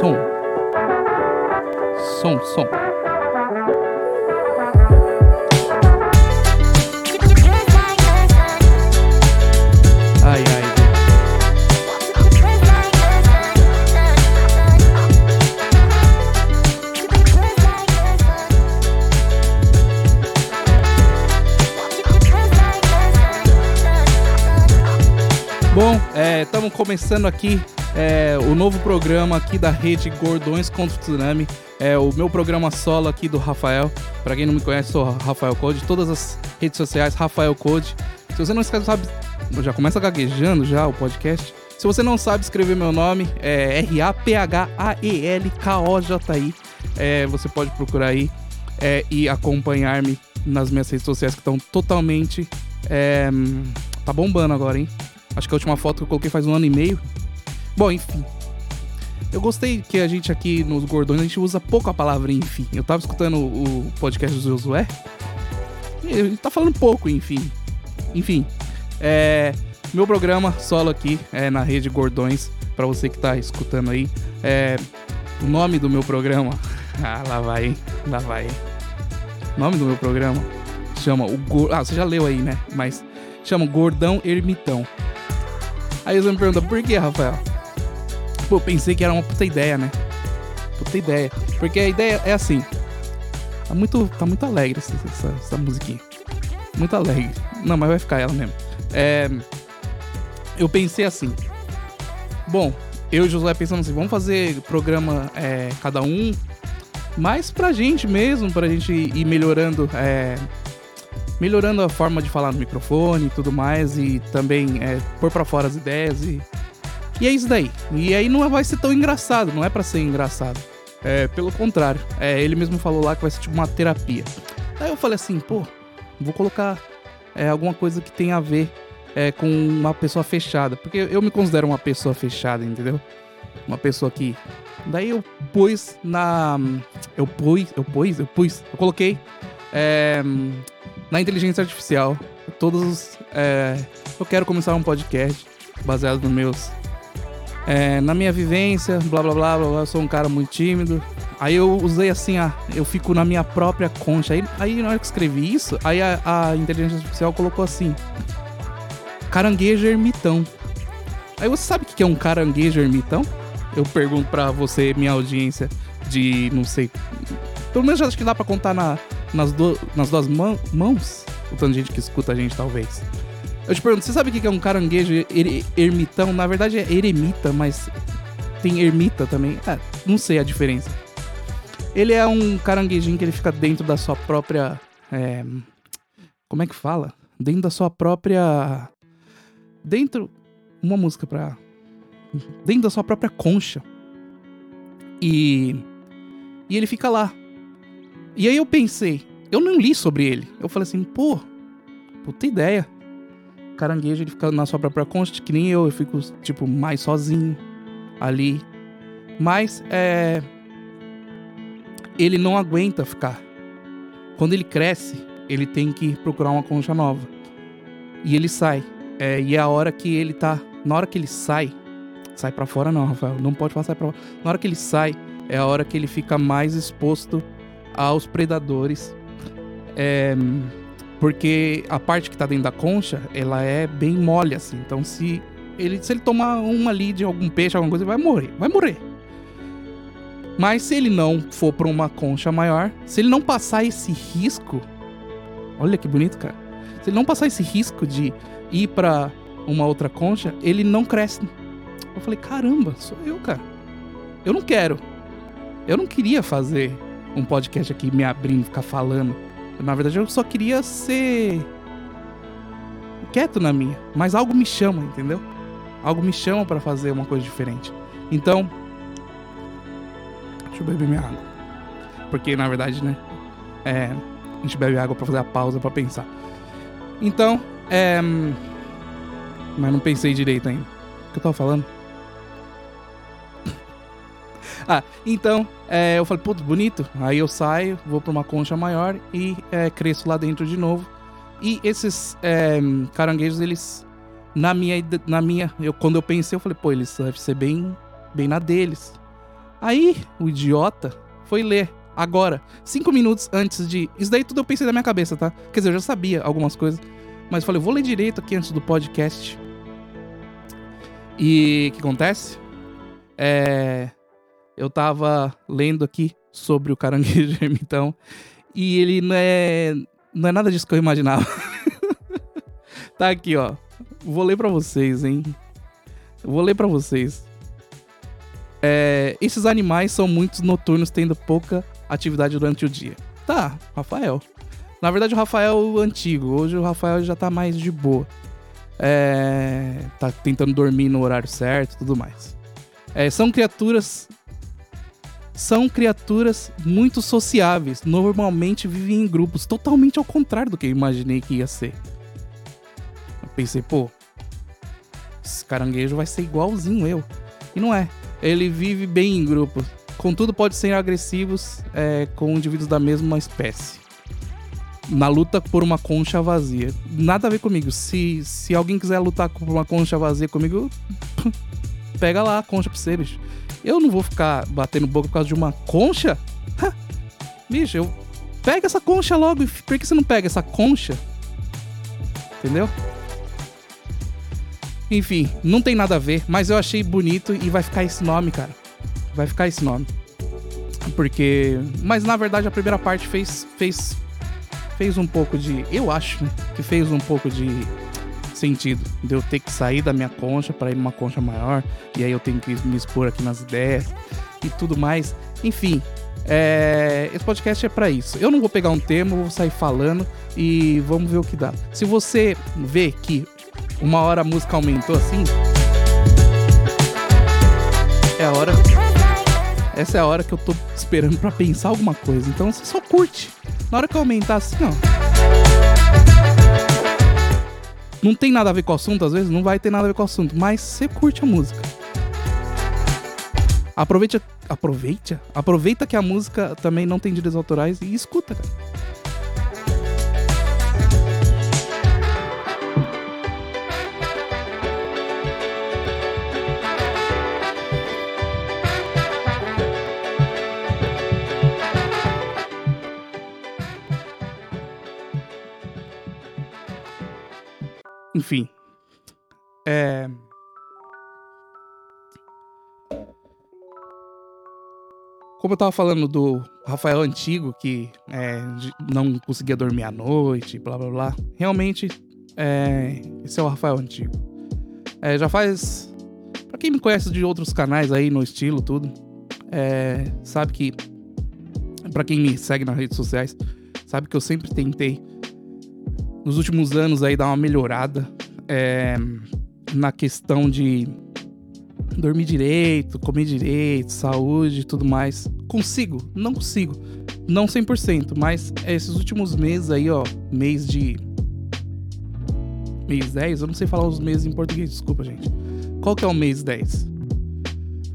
som. Som, som. Ai, ai. Bom, estamos começando aqui é, o novo programa aqui da rede Gordões contra o Tsunami. É o meu programa solo aqui do Rafael. Para quem não me conhece, sou Rafael Code. Todas as redes sociais, Rafael Code. Se você não sabe, já começa gaguejando já o podcast. Se você não sabe escrever meu nome, é R-A-P-H-A-E-L-K-O-J-I. É, você pode procurar aí é, e acompanhar-me nas minhas redes sociais que estão totalmente. É, tá bombando agora, hein? Acho que a última foto que eu coloquei faz um ano e meio. Bom, enfim. Eu gostei que a gente aqui nos Gordões, a gente usa pouco a palavra enfim. Eu tava escutando o podcast do Josué. Ele tá falando pouco, enfim. Enfim. É, meu programa solo aqui é na rede Gordões. para você que tá escutando aí. É, o nome do meu programa. Ah, lá vai, hein? Lá vai, hein? O nome do meu programa chama o. Go ah, você já leu aí, né? Mas chama Gordão Ermitão. Aí você me pergunta, por que, Rafael? Pô, eu pensei que era uma puta ideia, né? Puta ideia. Porque a ideia é assim. Tá muito, tá muito alegre essa, essa, essa musiquinha. Muito alegre. Não, mas vai ficar ela mesmo. É, eu pensei assim. Bom, eu e o Josué pensando assim, vamos fazer programa é, cada um, mais pra gente mesmo, pra gente ir melhorando, é, melhorando a forma de falar no microfone e tudo mais, e também é, pôr pra fora as ideias e. E é isso daí. E aí não vai ser tão engraçado, não é para ser engraçado. É, pelo contrário. É, ele mesmo falou lá que vai ser tipo uma terapia. Aí eu falei assim, pô, vou colocar é, alguma coisa que tenha a ver é, com uma pessoa fechada. Porque eu me considero uma pessoa fechada, entendeu? Uma pessoa que. Daí eu pus na. Eu pus, eu pus, eu pus, eu coloquei é, na inteligência artificial. Todos os. É, eu quero começar um podcast baseado nos meus. É, na minha vivência, blá blá blá blá, eu sou um cara muito tímido. Aí eu usei assim, a, eu fico na minha própria concha. Aí, aí na hora que escrevi isso, aí a, a inteligência artificial colocou assim: caranguejo ermitão. Aí você sabe o que é um caranguejo ermitão? Eu pergunto pra você, minha audiência, de não sei. Pelo menos acho que dá pra contar na, nas, do, nas duas mão, mãos. O tanto de gente que escuta a gente, talvez. Eu te pergunto, você sabe o que é um caranguejo er, ermitão? Na verdade é eremita, mas tem ermita também. Ah, não sei a diferença. Ele é um caranguejinho que ele fica dentro da sua própria. É, como é que fala? Dentro da sua própria. Dentro. Uma música pra. Dentro da sua própria concha. E. E ele fica lá. E aí eu pensei. Eu não li sobre ele. Eu falei assim, pô, puta ideia. Caranguejo, ele fica na sua própria concha, que nem eu. Eu fico, tipo, mais sozinho ali. Mas, é ele não aguenta ficar. Quando ele cresce, ele tem que procurar uma concha nova. E ele sai. É, e é a hora que ele tá. Na hora que ele sai. Sai para fora, não, Rafael. Não pode passar pra fora. Na hora que ele sai, é a hora que ele fica mais exposto aos predadores. É, porque a parte que tá dentro da concha, ela é bem mole, assim. Então, se ele, se ele tomar uma ali de algum peixe, alguma coisa, ele vai morrer. Vai morrer. Mas se ele não for para uma concha maior, se ele não passar esse risco, olha que bonito, cara. Se ele não passar esse risco de ir para uma outra concha, ele não cresce. Eu falei, caramba, sou eu, cara. Eu não quero. Eu não queria fazer um podcast aqui me abrindo, ficar falando. Na verdade, eu só queria ser quieto na minha, mas algo me chama, entendeu? Algo me chama para fazer uma coisa diferente. Então, deixa eu beber minha água. Porque, na verdade, né? É, a gente bebe água pra fazer a pausa pra pensar. Então, é. Mas não pensei direito ainda. O que eu tava falando? Ah, então, é, eu falei, putz, bonito. Aí eu saio, vou pra uma concha maior e é, cresço lá dentro de novo. E esses é, caranguejos, eles. Na minha. Na minha eu, quando eu pensei, eu falei, pô, eles devem ser bem, bem na deles Aí, o idiota foi ler agora, cinco minutos antes de. Isso daí tudo eu pensei na minha cabeça, tá? Quer dizer, eu já sabia algumas coisas. Mas falei, vou ler direito aqui antes do podcast. E o que acontece? É. Eu tava lendo aqui sobre o caranguejo ermitão. E ele não é. Não é nada disso que eu imaginava. tá aqui, ó. Vou ler pra vocês, hein? Vou ler pra vocês. É, esses animais são muitos noturnos, tendo pouca atividade durante o dia. Tá, Rafael. Na verdade, o Rafael é o antigo. Hoje o Rafael já tá mais de boa. É, tá tentando dormir no horário certo tudo mais. É, são criaturas. São criaturas muito sociáveis. Normalmente vivem em grupos, totalmente ao contrário do que eu imaginei que ia ser. Eu pensei, pô, esse caranguejo vai ser igualzinho eu. E não é. Ele vive bem em grupos. Contudo, pode ser agressivos é, com indivíduos da mesma espécie. Na luta por uma concha vazia. Nada a ver comigo. Se, se alguém quiser lutar por uma concha vazia comigo, pega lá a concha pra você, bicho. Eu não vou ficar batendo boca por causa de uma concha? bicho, eu. Pega essa concha logo. Por que você não pega essa concha? Entendeu? Enfim, não tem nada a ver, mas eu achei bonito e vai ficar esse nome, cara. Vai ficar esse nome. Porque. Mas na verdade a primeira parte fez. fez. fez um pouco de. Eu acho, né? Que fez um pouco de sentido. De eu ter que sair da minha concha para ir numa concha maior. E aí eu tenho que me expor aqui nas ideias e tudo mais. Enfim. É, esse podcast é para isso. Eu não vou pegar um tema, vou sair falando e vamos ver o que dá. Se você vê que uma hora a música aumentou assim. É a hora. Essa é a hora que eu tô esperando para pensar alguma coisa. Então você só curte. Na hora que eu aumentar assim, ó. Não tem nada a ver com o assunto, às vezes não vai ter nada a ver com o assunto, mas você curte a música. Aproveita, aproveita, aproveita que a música também não tem direitos autorais e escuta, cara. Enfim. É. Como eu tava falando do Rafael antigo, que é, não conseguia dormir à noite, blá blá blá. Realmente, é, esse é o Rafael antigo. É, já faz. Pra quem me conhece de outros canais aí no estilo, tudo, é, sabe que. Pra quem me segue nas redes sociais, sabe que eu sempre tentei nos últimos anos aí dar uma melhorada é, na questão de dormir direito, comer direito, saúde e tudo mais. Consigo? Não consigo. Não 100%, mas esses últimos meses aí, ó, mês de mês 10, eu não sei falar os meses em português, desculpa, gente. Qual que é o mês 10?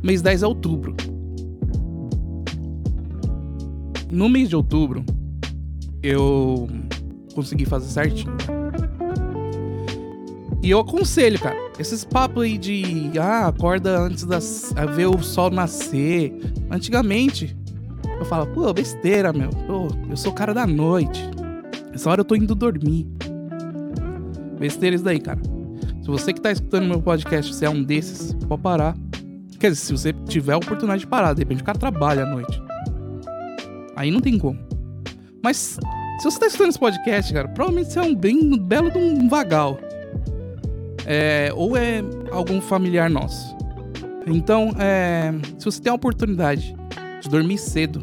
Mês 10 é outubro. No mês de outubro, eu conseguir fazer certinho. E eu aconselho, cara, esses papos aí de ah, acorda antes das ver o sol nascer. Antigamente, eu falo, pô, besteira, meu. Pô, eu sou cara da noite. Essa hora eu tô indo dormir. Besteira isso daí, cara. Se você que tá escutando meu podcast, você é um desses, pode parar. Quer dizer, se você tiver a oportunidade de parar, de repente o cara trabalha à noite. Aí não tem como. Mas se você tá escutando esse podcast, cara, provavelmente você é um bem belo de um vagal. É, ou é algum familiar nosso. Então, é, se você tem a oportunidade de dormir cedo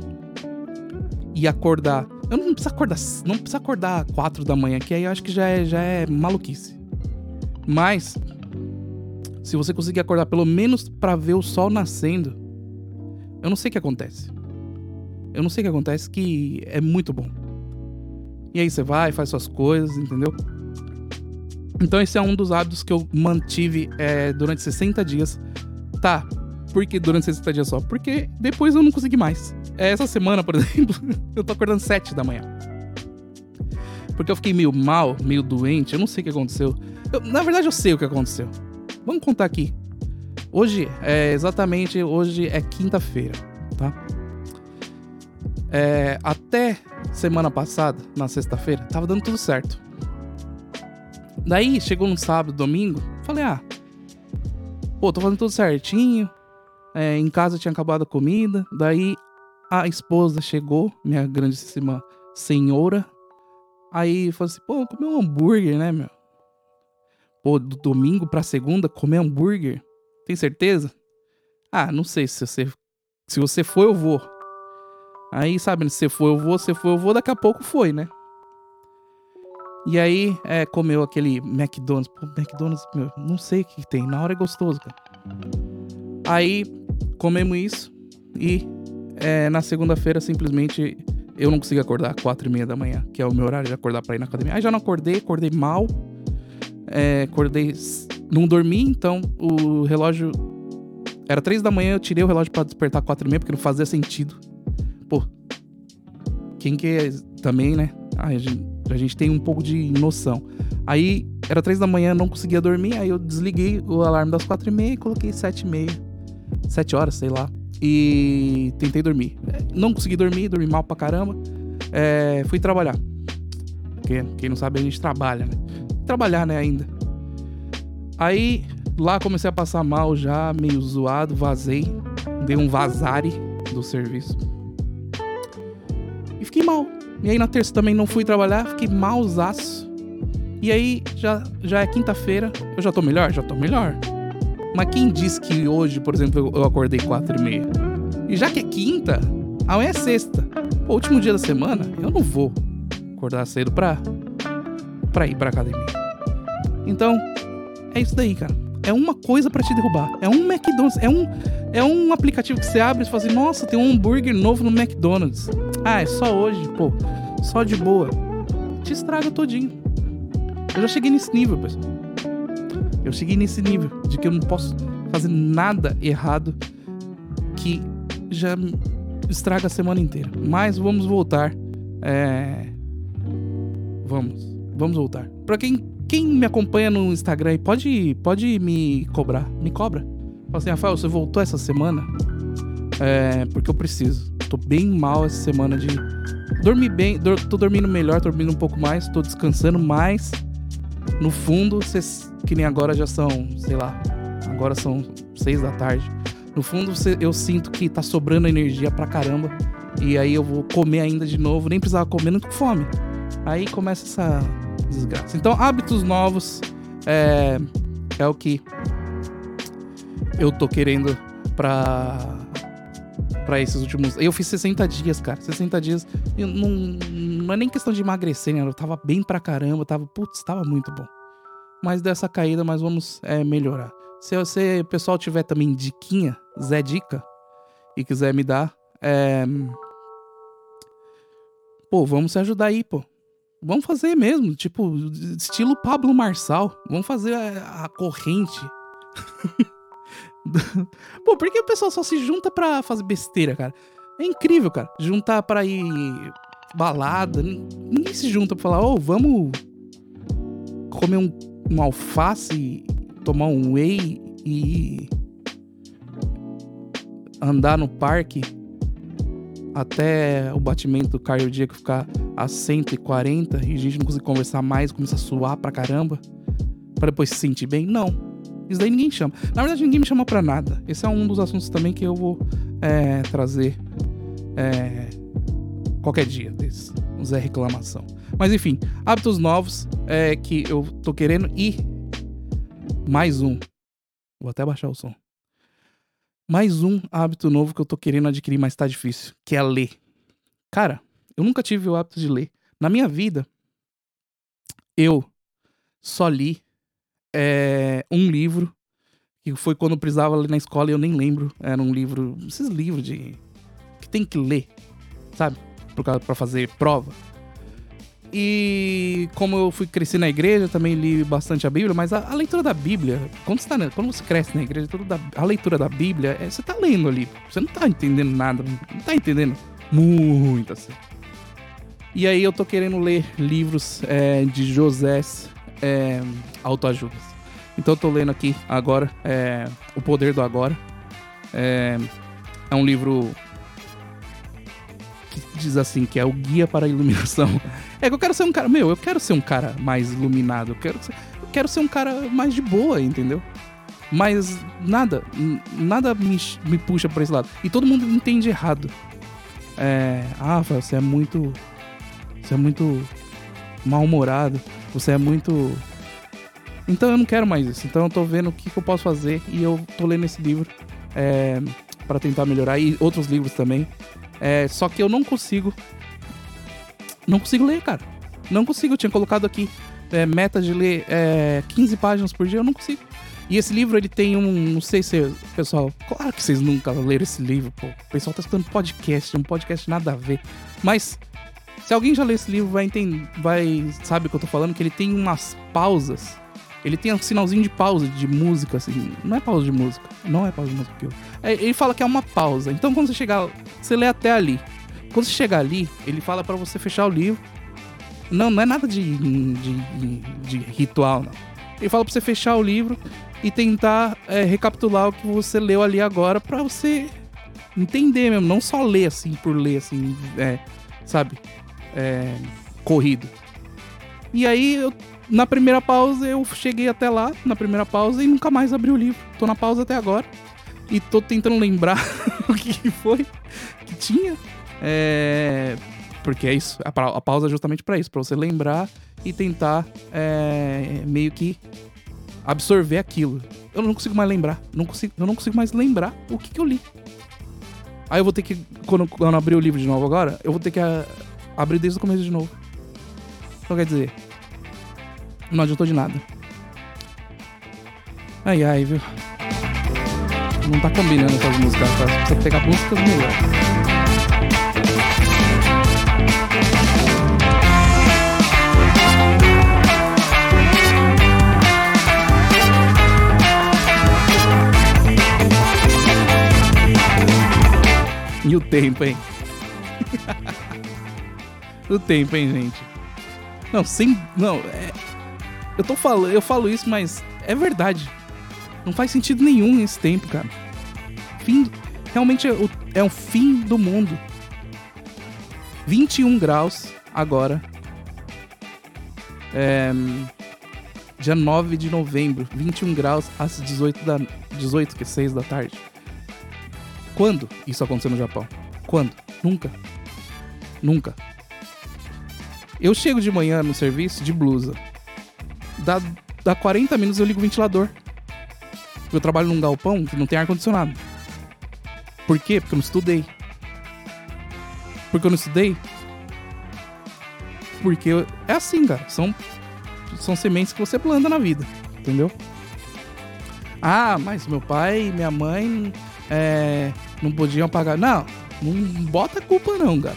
e acordar. Eu não preciso acordar. Não precisa acordar 4 da manhã, que aí eu acho que já é, já é maluquice. Mas, se você conseguir acordar pelo menos para ver o sol nascendo, eu não sei o que acontece. Eu não sei o que acontece, que é muito bom. E aí você vai, faz suas coisas, entendeu? Então esse é um dos hábitos que eu mantive é, durante 60 dias. Tá, por que durante 60 dias só? Porque depois eu não consegui mais. É, essa semana, por exemplo, eu tô acordando 7 da manhã. Porque eu fiquei meio mal, meio doente, eu não sei o que aconteceu. Eu, na verdade, eu sei o que aconteceu. Vamos contar aqui. Hoje, é exatamente, hoje é quinta-feira. tá? É, até semana passada, na sexta-feira, tava dando tudo certo. Daí, chegou no sábado, domingo, falei, ah, pô, tô fazendo tudo certinho. É, em casa tinha acabado a comida. Daí, a esposa chegou, minha grandíssima senhora. Aí, falou assim, pô, comer um hambúrguer, né, meu? Pô, do domingo pra segunda, comer hambúrguer? Tem certeza? Ah, não sei se você. Se você for, eu vou. Aí, sabe, você for, eu vou, se for, eu vou, daqui a pouco foi, né? E aí, é, comeu aquele McDonald's. Pô, McDonald's, meu, não sei o que tem. Na hora é gostoso, cara. Aí, comemos isso. E é, na segunda-feira, simplesmente, eu não consegui acordar quatro e meia da manhã, que é o meu horário de acordar pra ir na academia. Aí já não acordei, acordei mal. É, acordei... Não dormi, então o relógio... Era três da manhã, eu tirei o relógio para despertar quatro e meia, porque não fazia sentido. Quem que é também, né? a gente a gente tem um pouco de noção. Aí era três da manhã, não conseguia dormir, aí eu desliguei o alarme das quatro e meia e coloquei sete e meia. Sete horas, sei lá. E tentei dormir. Não consegui dormir, dormi mal pra caramba. É, fui trabalhar. Porque quem não sabe, a gente trabalha, né? Trabalhar, né, ainda. Aí lá comecei a passar mal já, meio zoado, vazei. Dei um vazare do serviço. Fiquei mal. E aí na terça também não fui trabalhar, fiquei malzaço. E aí já, já é quinta-feira, eu já tô melhor? Já tô melhor. Mas quem disse que hoje, por exemplo, eu acordei quatro e meia? E já que é quinta, amanhã é sexta. Pô, último dia da semana, eu não vou acordar cedo pra, pra ir pra academia. Então, é isso daí, cara. É uma coisa para te derrubar. É um McDonald's. É um, é um aplicativo que você abre e fala assim: Nossa, tem um hambúrguer novo no McDonald's. Ah, é só hoje, pô. Só de boa. Te estraga todinho. Eu já cheguei nesse nível, pessoal. Eu cheguei nesse nível de que eu não posso fazer nada errado que já estraga a semana inteira. Mas vamos voltar. É... Vamos. Vamos voltar. Pra quem quem me acompanha no Instagram pode, pode me cobrar. Me cobra. Fala assim, Rafael, você voltou essa semana? É, porque eu preciso. Tô bem mal essa semana de. Dormir bem, tô dormindo melhor, tô dormindo um pouco mais, tô descansando mais. No fundo, cês, que nem agora já são, sei lá, agora são seis da tarde. No fundo, cê, eu sinto que tá sobrando energia pra caramba. E aí eu vou comer ainda de novo, nem precisava comer, não tô com fome. Aí começa essa desgraça. Então, hábitos novos é, é o que eu tô querendo pra, pra esses últimos. Eu fiz 60 dias, cara. 60 dias. Eu não, não é nem questão de emagrecer, né? Eu tava bem pra caramba. Tava, putz, tava muito bom. Mas dessa caída, mas vamos é, melhorar. Se o pessoal tiver também diquinha, Zé Dica, e quiser me dar, é... pô, vamos se ajudar aí, pô. Vamos fazer mesmo, tipo, estilo Pablo Marçal. Vamos fazer a, a corrente. Pô, por que o pessoal só se junta pra fazer besteira, cara? É incrível, cara. Juntar pra ir balada. Ninguém se junta pra falar, ô, oh, vamos comer um, um alface, tomar um whey e andar no parque até o batimento cardíaco ficar a 140 e a gente não conseguir conversar mais, começar a suar pra caramba, para depois se sentir bem? Não. Isso daí ninguém chama. Na verdade, ninguém me chama pra nada. Esse é um dos assuntos também que eu vou é, trazer é, qualquer dia desses. Um Zé Reclamação. Mas enfim, hábitos novos é, que eu tô querendo e mais um. Vou até baixar o som. Mais um hábito novo que eu tô querendo adquirir, mas tá difícil, que é ler. Cara, eu nunca tive o hábito de ler. Na minha vida, eu só li é, um livro, que foi quando eu precisava ler na escola e eu nem lembro. Era um livro, esses livros de. que tem que ler, sabe? Pra fazer prova. E como eu fui crescer na igreja, também li bastante a Bíblia, mas a, a leitura da Bíblia, quando você, tá, quando você cresce na igreja, toda a leitura da Bíblia, é, você tá lendo ali. Você não tá entendendo nada, não tá entendendo muito assim. E aí eu tô querendo ler livros é, de Josés é, autoajudas. Então eu tô lendo aqui agora é, O Poder do Agora. É, é um livro que diz assim, que é o guia para a iluminação. É que eu quero ser um cara, meu, eu quero ser um cara mais iluminado, eu quero ser, eu quero ser um cara mais de boa, entendeu? Mas nada, nada me, me puxa para esse lado. E todo mundo entende errado. É, ah, você é muito. Você é muito mal-humorado. Você é muito. Então eu não quero mais isso. Então eu tô vendo o que, que eu posso fazer e eu tô lendo esse livro é, para tentar melhorar. E outros livros também. É, só que eu não consigo. Não consigo ler, cara. Não consigo. Eu tinha colocado aqui é, meta de ler é, 15 páginas por dia. Eu não consigo. E esse livro, ele tem um. Não sei se. Pessoal, claro que vocês nunca leram esse livro, pô. O pessoal tá escutando podcast, um podcast nada a ver. Mas. Se alguém já leu esse livro, vai entender. Vai. Sabe o que eu tô falando? Que ele tem umas pausas. Ele tem um sinalzinho de pausa de música, assim. Não é pausa de música. Não é pausa de música. É, ele fala que é uma pausa. Então quando você chegar. Você lê até ali. Quando você chegar ali, ele fala para você fechar o livro. Não, não é nada de, de, de, de ritual, não. Ele fala pra você fechar o livro e tentar é, recapitular o que você leu ali agora para você entender mesmo, não só ler assim por ler, assim, é, sabe? É, corrido. E aí, eu, na primeira pausa, eu cheguei até lá, na primeira pausa, e nunca mais abri o livro. Tô na pausa até agora. E tô tentando lembrar o que foi que tinha. É, porque é isso, a, pausa é justamente para isso, para você lembrar e tentar é, meio que absorver aquilo. Eu não consigo mais lembrar. Não consigo, eu não consigo mais lembrar o que, que eu li. Aí eu vou ter que, quando, quando abrir o livro de novo agora, eu vou ter que a, abrir desde o começo de novo. Então quer dizer, não adiantou de nada. Ai ai, viu? Não tá combinando com as músicas, tá? Precisa pegar músicas melhores. E o tempo, hein? O tempo, hein, gente? Não, sem. Não, é. Eu tô falando, eu falo isso, mas é verdade. Não faz sentido nenhum esse tempo, cara. Fim. Realmente é o, é o fim do mundo. 21 graus agora. É, dia 9 de novembro, 21 graus às 18 da 18 que é 6 da tarde. Quando isso aconteceu no Japão? Quando? Nunca. Nunca. Eu chego de manhã no serviço de blusa. Dá, dá 40 minutos eu ligo o ventilador. Eu trabalho num galpão que não tem ar-condicionado. Por quê? Porque eu não estudei. Porque eu não estudei? Porque eu... é assim, cara. São, são sementes que você planta na vida. Entendeu? Ah, mas meu pai e minha mãe é, não podiam pagar. Não, não bota culpa não, cara.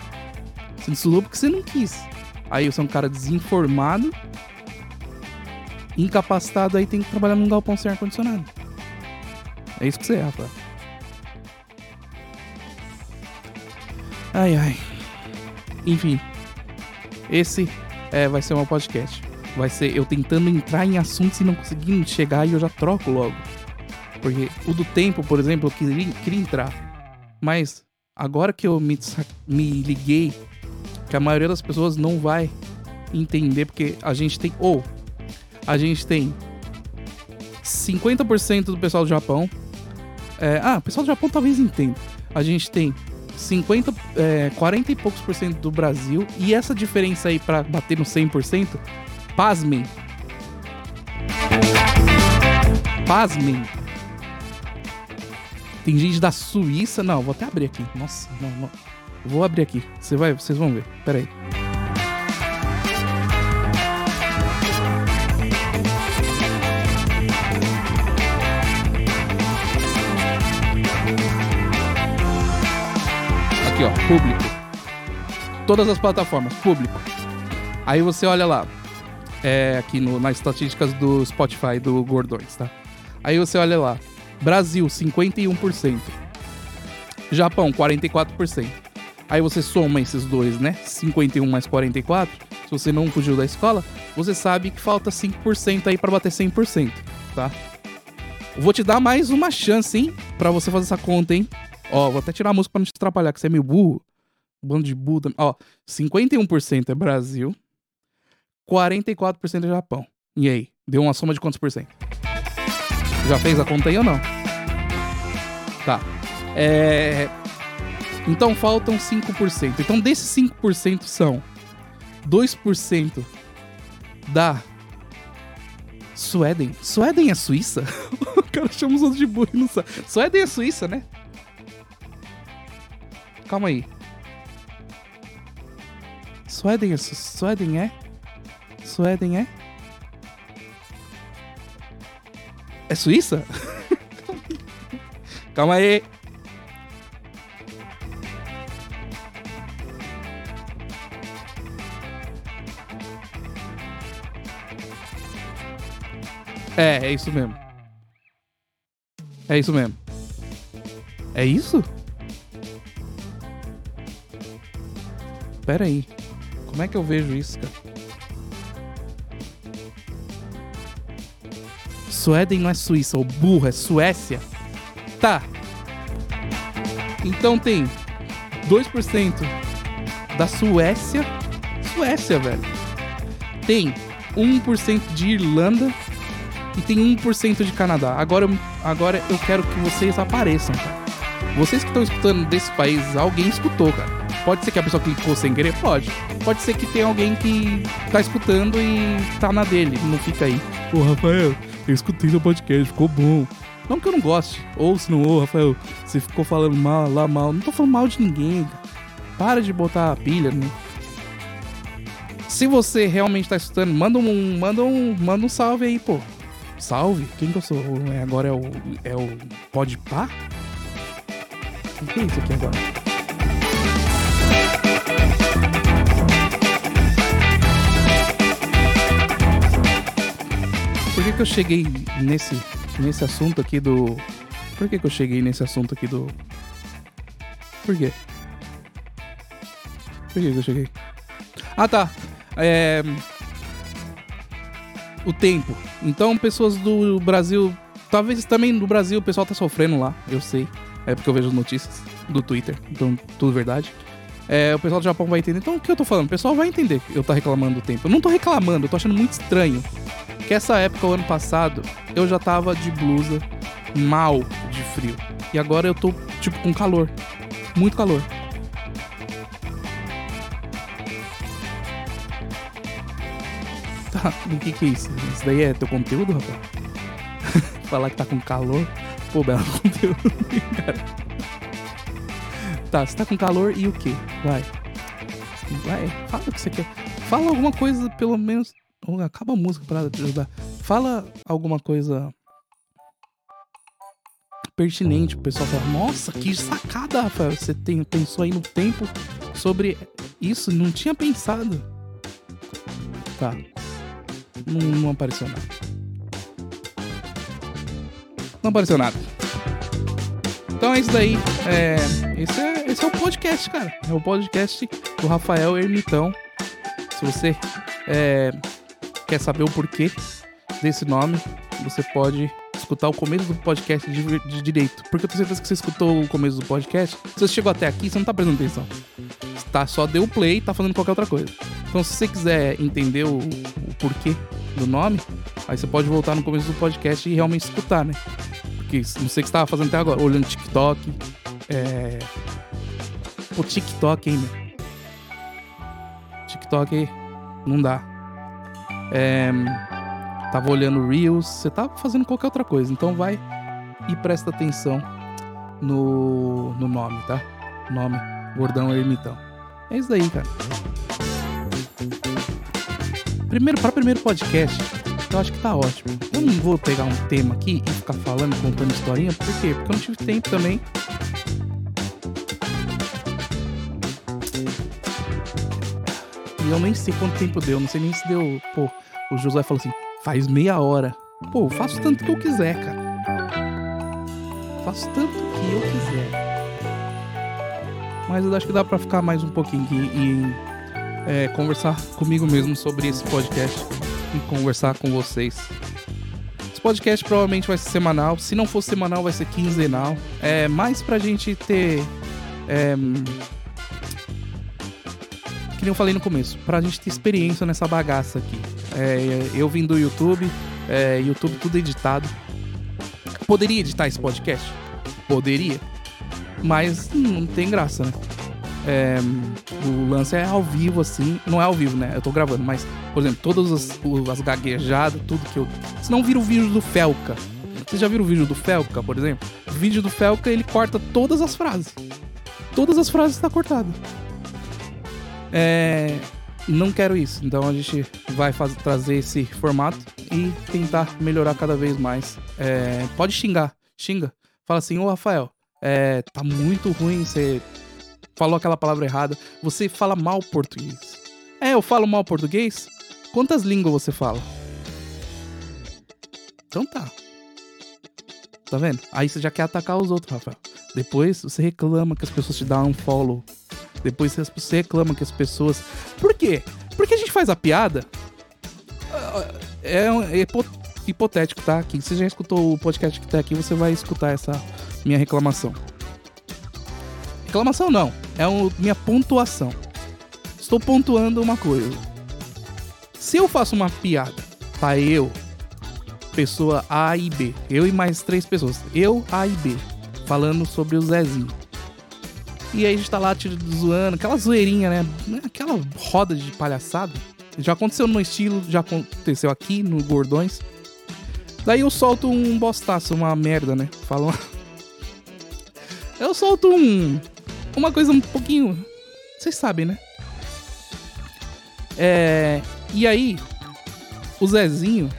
Você não estudou porque você não quis. Aí você é um cara desinformado, incapacitado, aí tem que trabalhar num galpão sem ar-condicionado. É isso que você é, rapaz. Ai, ai. Enfim. Esse é, vai ser um podcast. Vai ser eu tentando entrar em assuntos e não conseguindo chegar e eu já troco logo. Porque o do tempo, por exemplo, eu queria, queria entrar. Mas agora que eu me, me liguei que a maioria das pessoas não vai entender, porque a gente tem. Ou a gente tem 50% do pessoal do Japão. É, ah, o pessoal do Japão talvez entenda. A gente tem 50, é, 40 e poucos por cento do Brasil. E essa diferença aí para bater no 100%, pasmem. Pasmem. Tem gente da Suíça. Não, vou até abrir aqui. Nossa, não, não. Vou abrir aqui. Você vai, vocês vão ver. Pera aí. Aqui, ó, público. Todas as plataformas, público. Aí você olha lá, é, aqui no, nas estatísticas do Spotify do Gordões, tá? Aí você olha lá, Brasil, 51%. Japão, 44%. Aí você soma esses dois, né? 51 mais 44. Se você não fugiu da escola, você sabe que falta 5% aí para bater 100%, tá? vou te dar mais uma chance, hein? Pra você fazer essa conta, hein? Ó, vou até tirar a música pra não te atrapalhar, que você é meio burro. bando de Buda. Ó, 51% é Brasil, 44% é Japão. E aí? Deu uma soma de quantos por cento? Já fez a conta aí ou não? Tá. É... Então faltam 5%. Então desses 5% são 2% da Suéden. Suéden é Suíça? o cara chama os outros de burro e não sabe. Suéden é Suíça, né? Calma aí. Suéden é... Suéden é? Suéden é? É Suíça? Calma aí. É, é isso mesmo. É isso mesmo. É isso? Pera aí. Como é que eu vejo isso, cara? Suéden não é Suíça, o burro é Suécia. Tá. Então tem 2% da Suécia. Suécia, velho. Tem 1% de Irlanda e tem 1% de Canadá. Agora, agora eu quero que vocês apareçam, cara. Vocês que estão escutando desses países, alguém escutou, cara. Pode ser que a pessoa clicou sem querer? Pode. Pode ser que tenha alguém que tá escutando e tá na dele, não fica aí. Ô, Rafael, eu escutei seu podcast, ficou bom. Não que eu não goste. Ou se não, ô, Rafael, você ficou falando mal, lá mal. Não tô falando mal de ninguém, cara. Para de botar a pilha, né? Se você realmente tá escutando, manda um, manda um, manda um salve aí, pô. Salve? Quem que eu sou? É, agora é o. É o. Pode pá? O que é isso aqui agora? Por que, que eu cheguei nesse, nesse assunto aqui do. Por que, que eu cheguei nesse assunto aqui do. Por quê? Por que, que eu cheguei? Ah tá. É o tempo. Então, pessoas do Brasil, talvez também do Brasil, o pessoal tá sofrendo lá, eu sei. É porque eu vejo as notícias do Twitter, então tudo verdade. É, o pessoal do Japão vai entender. Então, o que eu tô falando? O pessoal vai entender que eu tô reclamando do tempo. Eu não tô reclamando, eu tô achando muito estranho. Que essa época, o ano passado, eu já tava de blusa, mal de frio. E agora eu tô, tipo, com calor. Muito calor. o que que é isso? Isso daí é teu conteúdo, rapaz? Falar que tá com calor? Pô, belo conteúdo, cara. Tá, você tá com calor e o que? Vai. Vai, fala o que você quer. Fala alguma coisa, pelo menos. Acaba a música pra ajudar. Fala alguma coisa pertinente. O pessoal fala, nossa, que sacada, Rafael. Você tem, pensou aí no tempo sobre isso? Não tinha pensado. Tá. Não, não apareceu nada. Não apareceu nada. Então é isso daí. É, esse, é, esse é o podcast, cara. É o podcast do Rafael Ermitão. Se você é, quer saber o porquê desse nome, você pode escutar o começo do podcast de, de, direito. Porque eu tenho certeza que você escutou o começo do podcast. Se você chegou até aqui, você não tá prestando atenção. Tá, só deu play e tá fazendo qualquer outra coisa. Então, se você quiser entender o porquê do nome, aí você pode voltar no começo do podcast e realmente escutar, né? Porque não sei o que você estava fazendo até agora, olhando TikTok. É. O TikTok ainda. TikTok não dá. É... Tava olhando Reels, você tá fazendo qualquer outra coisa. Então vai e presta atenção no, no nome, tá? Nome, Gordão Ermitão. É isso daí, cara. Primeiro, para primeiro podcast, eu acho que tá ótimo. Eu não vou pegar um tema aqui e ficar falando, contando historinha. Por quê? Porque eu não tive tempo também. E eu nem sei quanto tempo deu. Não sei nem se deu. Pô, o José falou assim: faz meia hora. Pô, faço tanto que eu quiser, cara. Faço tanto que eu quiser. Mas eu acho que dá pra ficar mais um pouquinho e é, conversar comigo mesmo sobre esse podcast e conversar com vocês. Esse podcast provavelmente vai ser semanal. Se não for semanal, vai ser quinzenal. É mais pra gente ter. É, nem eu falei no começo, pra gente ter experiência nessa bagaça aqui. É, eu vim do YouTube, é, YouTube tudo editado. Poderia editar esse podcast? Poderia. Mas não tem graça, né? É, o lance é ao vivo, assim. Não é ao vivo, né? Eu tô gravando, mas, por exemplo, todas as, as gaguejadas, tudo que eu. Senão vira o vídeo do Felca. Vocês já viram o vídeo do Felca, por exemplo? O vídeo do Felca ele corta todas as frases. Todas as frases tá cortadas. É, não quero isso. Então a gente vai fazer, trazer esse formato e tentar melhorar cada vez mais. É, pode xingar, xinga. Fala assim, ô Rafael, é, tá muito ruim, você falou aquela palavra errada. Você fala mal português. É, eu falo mal português? Quantas línguas você fala? Então tá. Tá vendo? Aí você já quer atacar os outros, Rafael. Depois você reclama que as pessoas te dão um follow. Depois você reclama que as pessoas. Por quê? Porque a gente faz a piada. É, é hipotético, tá? Que você já escutou o podcast que tá aqui, você vai escutar essa minha reclamação. Reclamação não, é um, minha pontuação. Estou pontuando uma coisa. Se eu faço uma piada para eu, pessoa A e B, eu e mais três pessoas, eu, A e B, falando sobre o Zezinho. E aí a gente tá lá zoando, aquela zoeirinha, né? Aquela roda de palhaçada. Já aconteceu no estilo, já aconteceu aqui no Gordões. Daí eu solto um bostaço, uma merda, né? Falo. Eu solto um. Uma coisa um pouquinho. Vocês sabem, né? É. E aí, o Zezinho,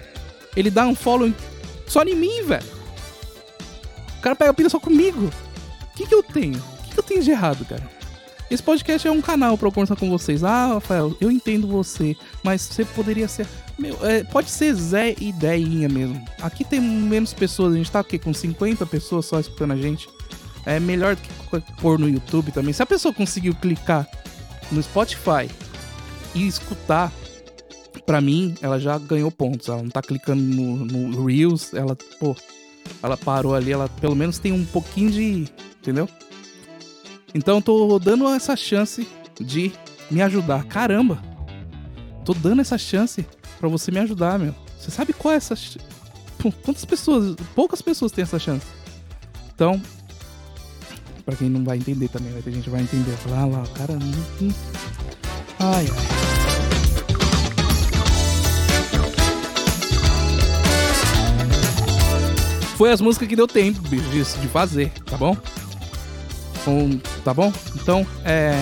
ele dá um follow só em mim, velho. O cara pega pilha só comigo. O que, que eu tenho? O que, que eu tenho de errado, cara? Esse podcast é um canal pra eu conversar com vocês. Ah, Rafael, eu entendo você, mas você poderia ser. Meu, é, pode ser Zé e Ideinha mesmo. Aqui tem menos pessoas, a gente tá aqui com 50 pessoas só escutando a gente. É melhor do que pôr no YouTube também. Se a pessoa conseguiu clicar no Spotify e escutar, pra mim, ela já ganhou pontos. Ela não tá clicando no, no Reels, ela, pô, ela parou ali, ela pelo menos tem um pouquinho de. Entendeu? Então tô dando essa chance de me ajudar. Caramba! Tô dando essa chance para você me ajudar, meu. Você sabe qual é essa. Quantas pessoas. Poucas pessoas têm essa chance. Então, Pra quem não vai entender também, vai ter gente que vai entender. Falar, ah lá, o cara. Hum. Ai, ai. Foi as músicas que deu tempo, bicho, disso, de fazer, tá bom? Um, tá bom? Então, é.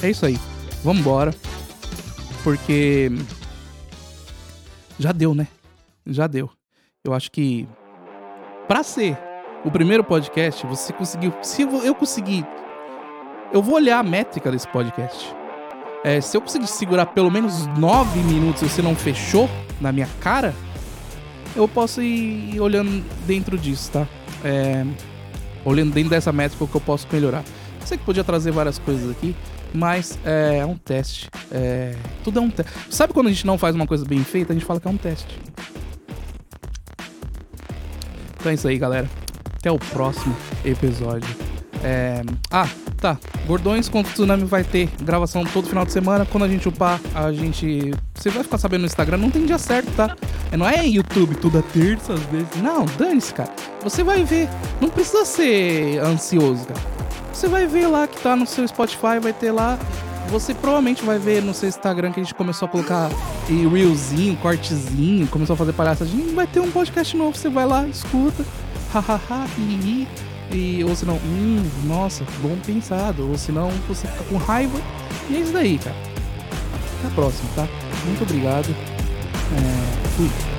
É isso aí. Vambora. Porque. Já deu, né? Já deu. Eu acho que. Pra ser o primeiro podcast, você conseguiu. Se eu conseguir. Eu vou olhar a métrica desse podcast. É, se eu conseguir segurar pelo menos nove minutos e você não fechou na minha cara, eu posso ir olhando dentro disso, tá? É, olhando dentro dessa métrica que eu posso melhorar. Sei que podia trazer várias coisas aqui, mas é, é um teste. É, tudo é um teste. Sabe quando a gente não faz uma coisa bem feita, a gente fala que é um teste. Então é isso aí, galera. Até o próximo episódio. É... Ah, tá. Gordões contra o Tsunami vai ter gravação todo final de semana. Quando a gente upar, a gente. Você vai ficar sabendo no Instagram, não tem dia certo, tá? É, não é YouTube toda terça às vezes. Não, dane-se, cara. Você vai ver. Não precisa ser ansioso, cara. Você vai ver lá que tá no seu Spotify, vai ter lá. Você provavelmente vai ver no seu Instagram que a gente começou a colocar reelzinho, cortezinho, começou a fazer palhaçadinha. Vai ter um podcast novo, você vai lá, escuta hahaha, hi, e ou senão, hum, nossa, bom pensado, ou senão você fica com raiva. E é isso daí, cara. Até a próxima, tá? Muito obrigado. É, fui.